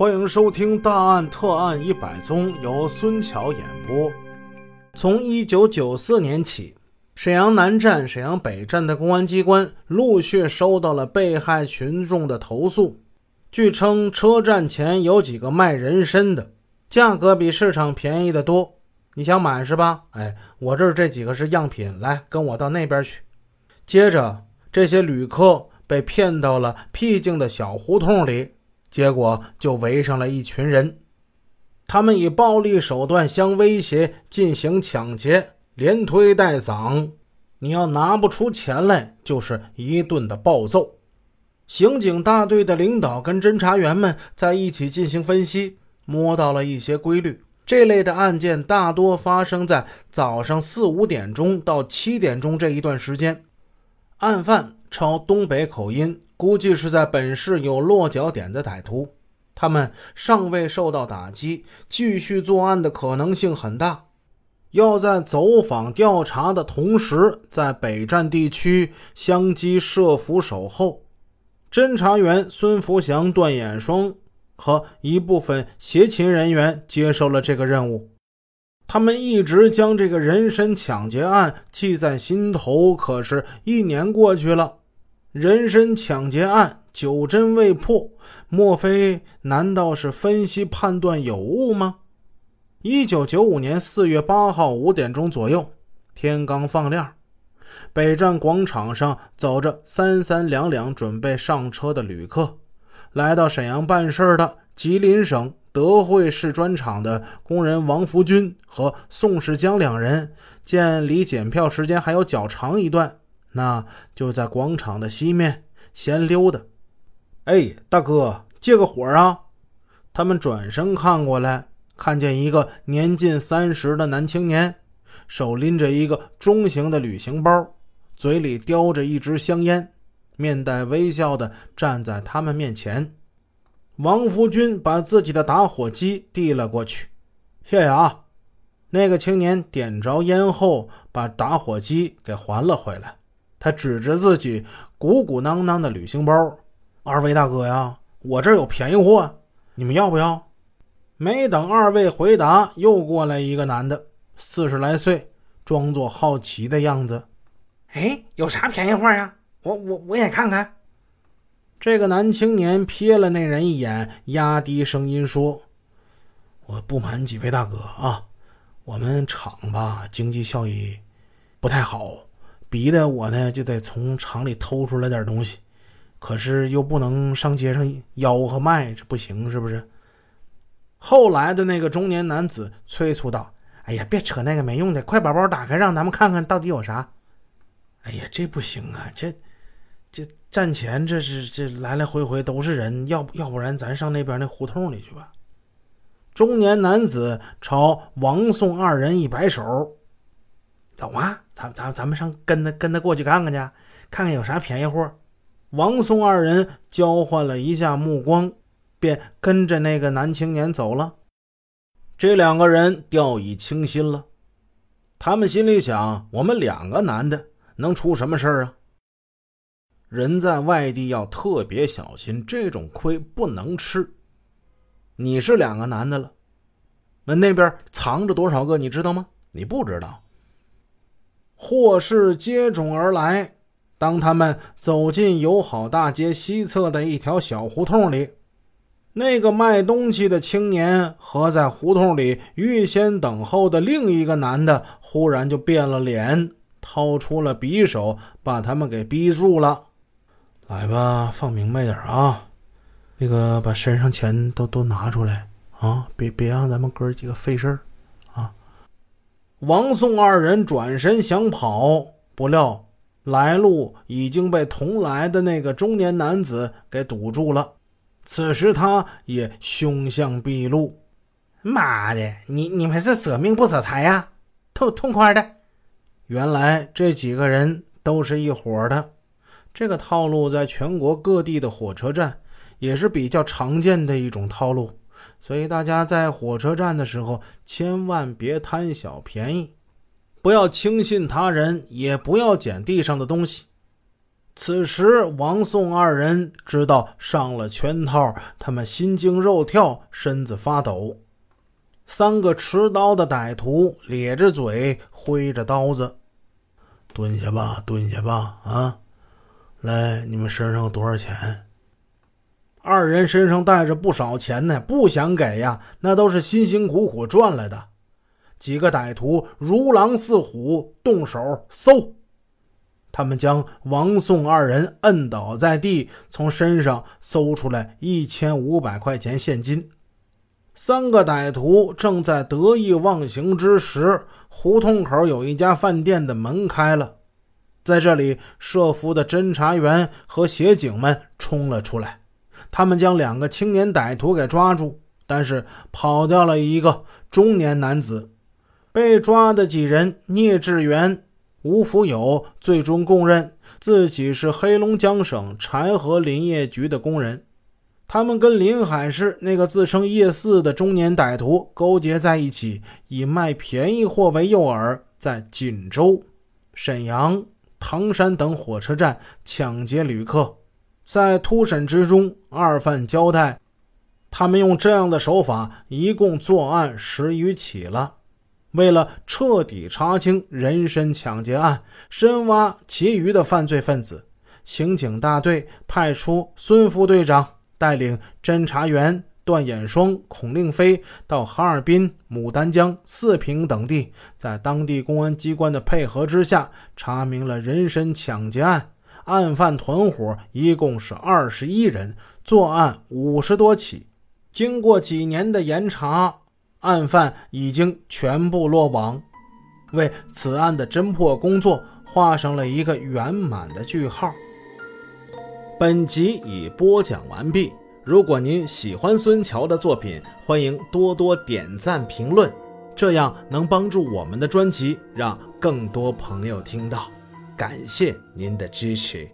欢迎收听《大案特案一百宗》，由孙桥演播。从一九九四年起，沈阳南站、沈阳北站的公安机关陆续收到了被害群众的投诉。据称，车站前有几个卖人参的，价格比市场便宜的多。你想买是吧？哎，我这儿这几个是样品，来跟我到那边去。接着，这些旅客被骗到了僻静的小胡同里。结果就围上了一群人，他们以暴力手段相威胁，进行抢劫，连推带搡。你要拿不出钱来，就是一顿的暴揍。刑警大队的领导跟侦查员们在一起进行分析，摸到了一些规律。这类的案件大多发生在早上四五点钟到七点钟这一段时间。案犯抄东北口音。估计是在本市有落脚点的歹徒，他们尚未受到打击，继续作案的可能性很大。要在走访调查的同时，在北站地区相机设伏守候。侦查员孙福祥、段衍双和一部分协勤人员接受了这个任务，他们一直将这个人身抢劫案记在心头。可是，一年过去了。人身抢劫案九针未破，莫非难道是分析判断有误吗？一九九五年四月八号五点钟左右，天刚放亮，北站广场上走着三三两两准备上车的旅客。来到沈阳办事的吉林省德惠市砖厂的工人王福军和宋世江两人，见离检票时间还有较长一段。那就在广场的西面闲溜达。哎，大哥，借个火啊！他们转身看过来，看见一个年近三十的男青年，手拎着一个中型的旅行包，嘴里叼着一支香烟，面带微笑的站在他们面前。王福军把自己的打火机递了过去，谢谢啊！那个青年点着烟后，把打火机给还了回来。他指着自己鼓鼓囊囊的旅行包：“二位大哥呀，我这有便宜货，你们要不要？”没等二位回答，又过来一个男的，四十来岁，装作好奇的样子：“哎，有啥便宜货呀？我我我也看看。”这个男青年瞥了那人一眼，压低声音说：“我不瞒几位大哥啊，我们厂吧经济效益不太好。”逼得我呢就得从厂里偷出来点东西，可是又不能上街上吆喝卖，这不行，是不是？后来的那个中年男子催促道：“哎呀，别扯那个没用的，快把包打开，让咱们看看到底有啥。”哎呀，这不行啊，这这站前这是这来来回回都是人，要不要不然咱上那边那胡同里去吧。中年男子朝王宋二人一摆手。走啊，咱咱咱们上跟他跟他过去看看去，看看有啥便宜货。王松二人交换了一下目光，便跟着那个男青年走了。这两个人掉以轻心了，他们心里想：我们两个男的能出什么事啊？人在外地要特别小心，这种亏不能吃。你是两个男的了，那那边藏着多少个，你知道吗？你不知道。祸事接踵而来。当他们走进友好大街西侧的一条小胡同里，那个卖东西的青年和在胡同里预先等候的另一个男的忽然就变了脸，掏出了匕首，把他们给逼住了。来吧，放明白点啊！那个，把身上钱都都拿出来啊！别别让咱们哥几个费事儿。王宋二人转身想跑，不料来路已经被同来的那个中年男子给堵住了。此时他也凶相毕露：“妈的，你你们是舍命不舍财呀？痛痛快的！”原来这几个人都是一伙的。这个套路在全国各地的火车站也是比较常见的一种套路。所以大家在火车站的时候，千万别贪小便宜，不要轻信他人，也不要捡地上的东西。此时，王宋二人知道上了圈套，他们心惊肉跳，身子发抖。三个持刀的歹徒咧着嘴，挥着刀子：“蹲下吧，蹲下吧！啊，来，你们身上有多少钱？”二人身上带着不少钱呢，不想给呀，那都是辛辛苦苦赚来的。几个歹徒如狼似虎，动手搜。他们将王宋二人摁倒在地，从身上搜出来一千五百块钱现金。三个歹徒正在得意忘形之时，胡同口有一家饭店的门开了，在这里设伏的侦查员和协警们冲了出来，他们将两个青年歹徒给抓住，但是跑掉了一个中年男子。被抓的几人，聂志元。吴福友最终供认自己是黑龙江省柴河林业局的工人，他们跟临海市那个自称叶四的中年歹徒勾结在一起，以卖便宜货为诱饵，在锦州、沈阳、唐山等火车站抢劫旅客。在突审之中，二犯交代，他们用这样的手法，一共作案十余起了。为了彻底查清人身抢劫案，深挖其余的犯罪分子，刑警大队派出孙副队长带领侦查员段衍双、孔令飞到哈尔滨、牡丹江、四平等地，在当地公安机关的配合之下，查明了人身抢劫案。案犯团伙一共是二十一人，作案五十多起。经过几年的严查。案犯已经全部落网，为此案的侦破工作画上了一个圆满的句号。本集已播讲完毕。如果您喜欢孙桥的作品，欢迎多多点赞评论，这样能帮助我们的专辑让更多朋友听到。感谢您的支持。